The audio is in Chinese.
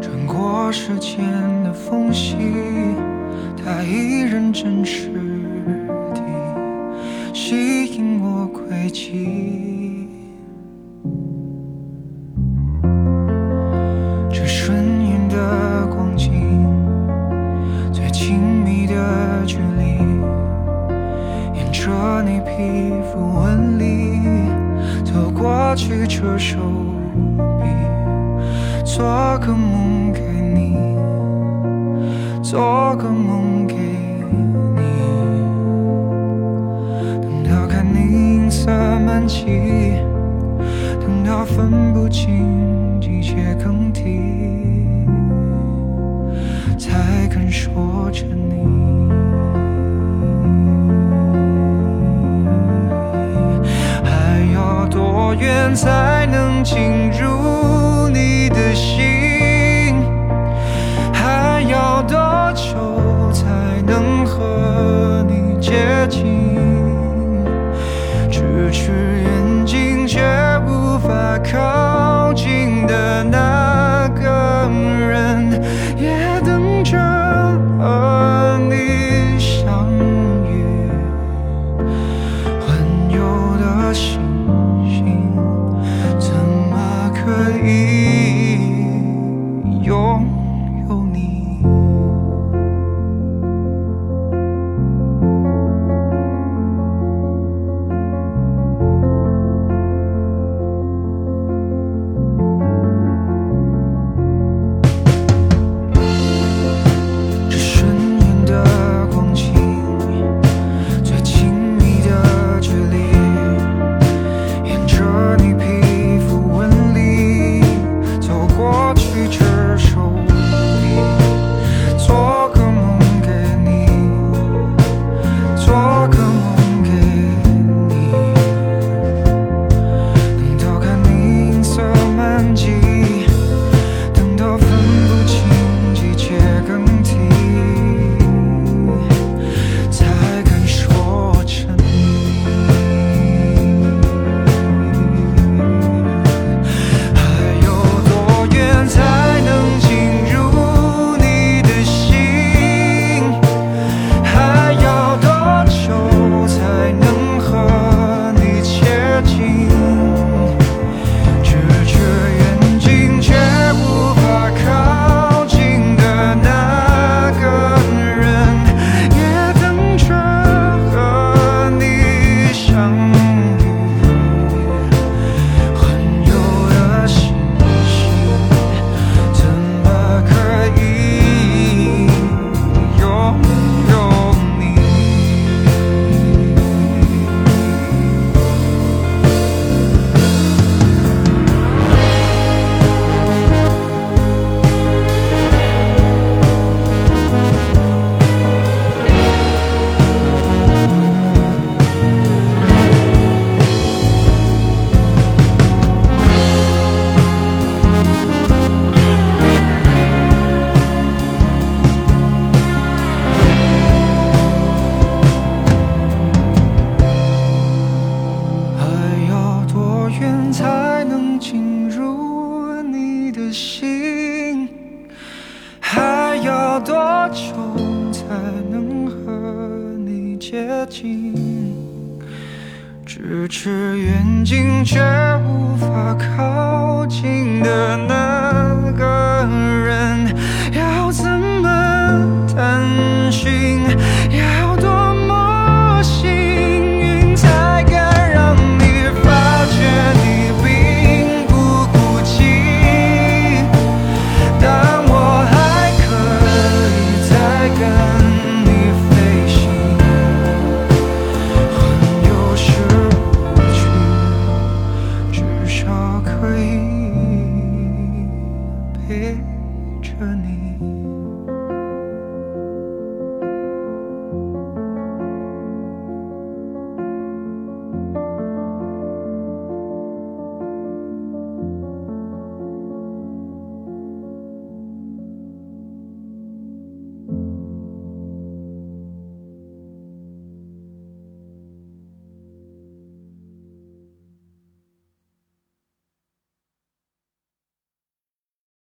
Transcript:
穿过时间的缝隙，它依然真实地吸引我轨迹。这瞬眼的光景，最亲密的距离，沿着你皮肤纹理走过去，这手臂，做个梦给你，做个梦给你。等到看你银色满际，等到分不清季节更替，才肯说着你。还要多远才能进入你近？咫尺远近却无法靠近的那个人，要怎么探寻？要陪着你。